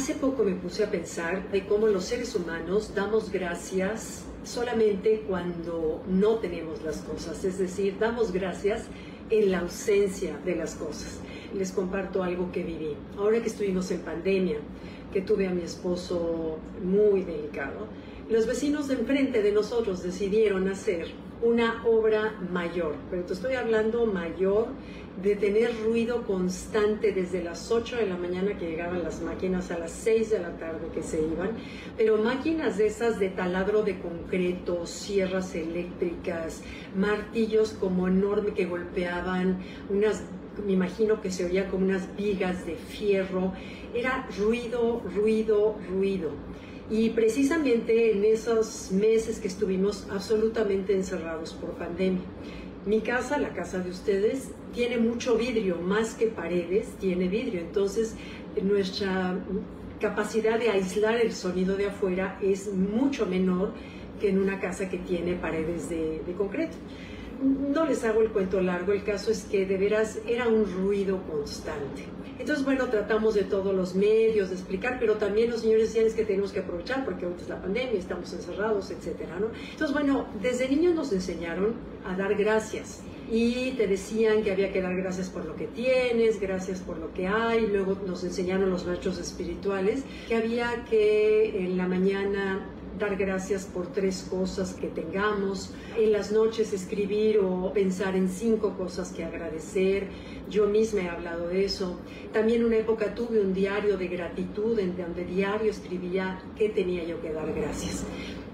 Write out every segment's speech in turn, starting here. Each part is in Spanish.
Hace poco me puse a pensar de cómo los seres humanos damos gracias solamente cuando no tenemos las cosas, es decir, damos gracias en la ausencia de las cosas. Les comparto algo que viví. Ahora que estuvimos en pandemia, que tuve a mi esposo muy delicado, los vecinos de enfrente de nosotros decidieron hacer una obra mayor, pero te estoy hablando mayor de tener ruido constante desde las 8 de la mañana que llegaban las máquinas a las 6 de la tarde que se iban, pero máquinas de esas de taladro de concreto, sierras eléctricas, martillos como enorme que golpeaban, unas me imagino que se oía como unas vigas de fierro, era ruido, ruido, ruido. Y precisamente en esos meses que estuvimos absolutamente encerrados por pandemia. Mi casa, la casa de ustedes, tiene mucho vidrio, más que paredes, tiene vidrio. Entonces, nuestra capacidad de aislar el sonido de afuera es mucho menor que en una casa que tiene paredes de, de concreto no les hago el cuento largo, el caso es que de veras era un ruido constante. Entonces, bueno, tratamos de todos los medios de explicar, pero también los señores decían es que tenemos que aprovechar porque ahorita es la pandemia, estamos encerrados, etcétera, ¿no? Entonces, bueno, desde niños nos enseñaron a dar gracias y te decían que había que dar gracias por lo que tienes, gracias por lo que hay, luego nos enseñaron los maestros espirituales que había que en la mañana dar gracias por tres cosas que tengamos, en las noches escribir o pensar en cinco cosas que agradecer. Yo misma he hablado de eso. También una época tuve un diario de gratitud en donde diario escribía qué tenía yo que dar gracias.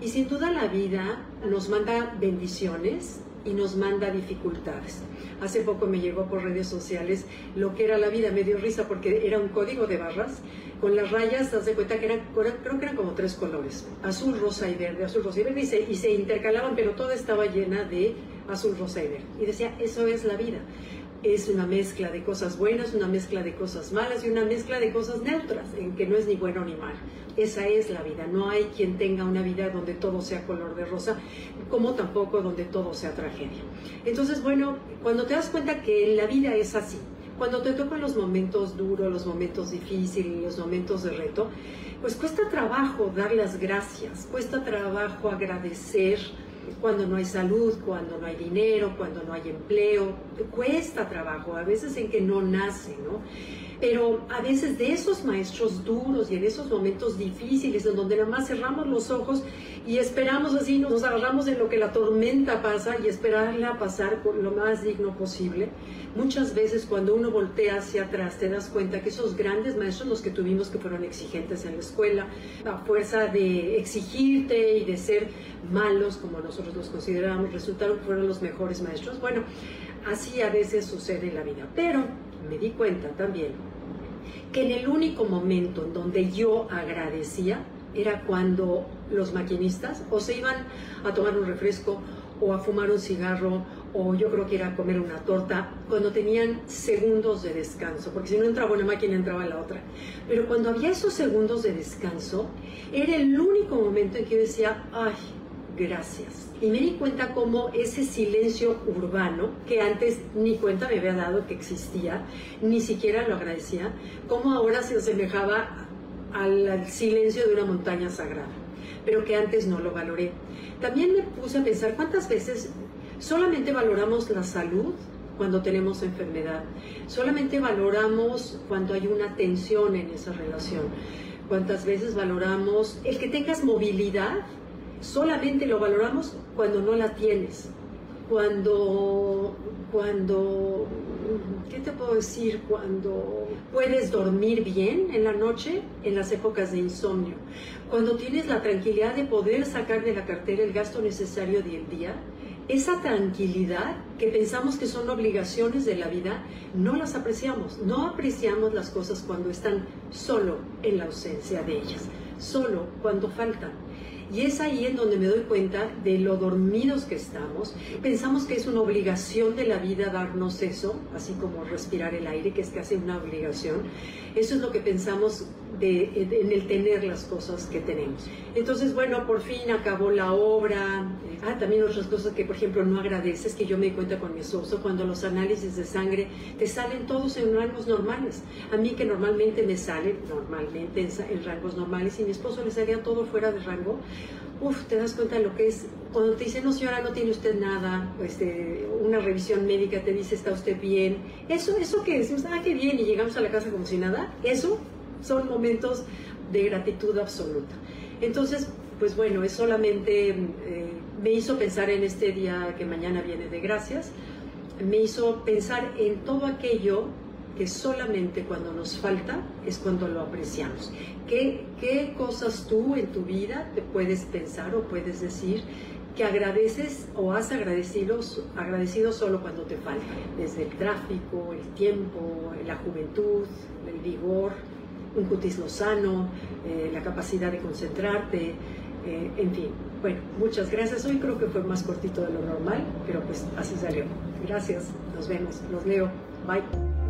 Y sin duda la vida nos manda bendiciones y nos manda dificultades. Hace poco me llegó por redes sociales lo que era la vida, me dio risa porque era un código de barras con las rayas, das de cuenta que eran, creo que eran como tres colores, azul, rosa y verde, azul, rosa y verde, y se, intercalaban, pero toda estaba llena de azul, rosa y verde. Y decía, eso es la vida. Es una mezcla de cosas buenas, una mezcla de cosas malas y una mezcla de cosas neutras, en que no es ni bueno ni malo. Esa es la vida. No hay quien tenga una vida donde todo sea color de rosa, como tampoco donde todo sea tragedia. Entonces, bueno, cuando te das cuenta que la vida es así, cuando te tocan los momentos duros, los momentos difíciles, los momentos de reto, pues cuesta trabajo dar las gracias, cuesta trabajo agradecer cuando no hay salud, cuando no hay dinero, cuando no hay empleo, cuesta trabajo, a veces en que no nace, ¿no? Pero a veces de esos maestros duros y en esos momentos difíciles, en donde nada más cerramos los ojos y esperamos así, nos agarramos de lo que la tormenta pasa y esperarla pasar con lo más digno posible, muchas veces cuando uno voltea hacia atrás te das cuenta que esos grandes maestros, los que tuvimos que fueron exigentes en la escuela, a fuerza de exigirte y de ser malos como nosotros los consideramos, resultaron que fueron los mejores maestros. Bueno, así a veces sucede en la vida, pero me di cuenta también que en el único momento en donde yo agradecía era cuando los maquinistas o se iban a tomar un refresco o a fumar un cigarro o yo creo que era a comer una torta cuando tenían segundos de descanso, porque si no entraba una máquina entraba la otra. Pero cuando había esos segundos de descanso, era el único momento en que yo decía, ay, gracias y me di cuenta cómo ese silencio urbano, que antes ni cuenta me había dado que existía, ni siquiera lo agradecía, cómo ahora se asemejaba al silencio de una montaña sagrada, pero que antes no lo valoré. También me puse a pensar cuántas veces solamente valoramos la salud cuando tenemos enfermedad, solamente valoramos cuando hay una tensión en esa relación, cuántas veces valoramos el que tengas movilidad solamente lo valoramos cuando no la tienes, cuando, cuando, ¿qué te puedo decir? Cuando puedes dormir bien en la noche, en las épocas de insomnio, cuando tienes la tranquilidad de poder sacar de la cartera el gasto necesario del día, esa tranquilidad que pensamos que son obligaciones de la vida, no las apreciamos, no apreciamos las cosas cuando están solo en la ausencia de ellas, solo cuando faltan. Y es ahí en donde me doy cuenta de lo dormidos que estamos. Pensamos que es una obligación de la vida darnos eso, así como respirar el aire, que es casi una obligación. Eso es lo que pensamos de, en el tener las cosas que tenemos. Entonces, bueno, por fin acabó la obra. Ah, también otras cosas que, por ejemplo, no agradeces, que yo me cuenta con mi esposo, cuando los análisis de sangre te salen todos en rangos normales. A mí que normalmente me salen, normalmente en, rangos normales, y mi esposo le salía todo fuera de rango. Uf, te das cuenta de lo que es, cuando te dicen, no señora, no tiene usted nada, este, una revisión médica te dice, está usted bien. Eso, eso que decimos, ah, qué bien, y llegamos a la casa como si nada, eso son momentos de gratitud absoluta. Entonces, pues bueno, es solamente, eh, me hizo pensar en este día que mañana viene de gracias, me hizo pensar en todo aquello que solamente cuando nos falta es cuando lo apreciamos. ¿Qué, ¿Qué cosas tú en tu vida te puedes pensar o puedes decir que agradeces o has agradecido, agradecido solo cuando te falta? Desde el tráfico, el tiempo, la juventud, el vigor, un cutis lozano, eh, la capacidad de concentrarte, eh, en fin. Bueno, muchas gracias. Hoy creo que fue más cortito de lo normal, pero pues así salió. Gracias, nos vemos, los leo. Bye.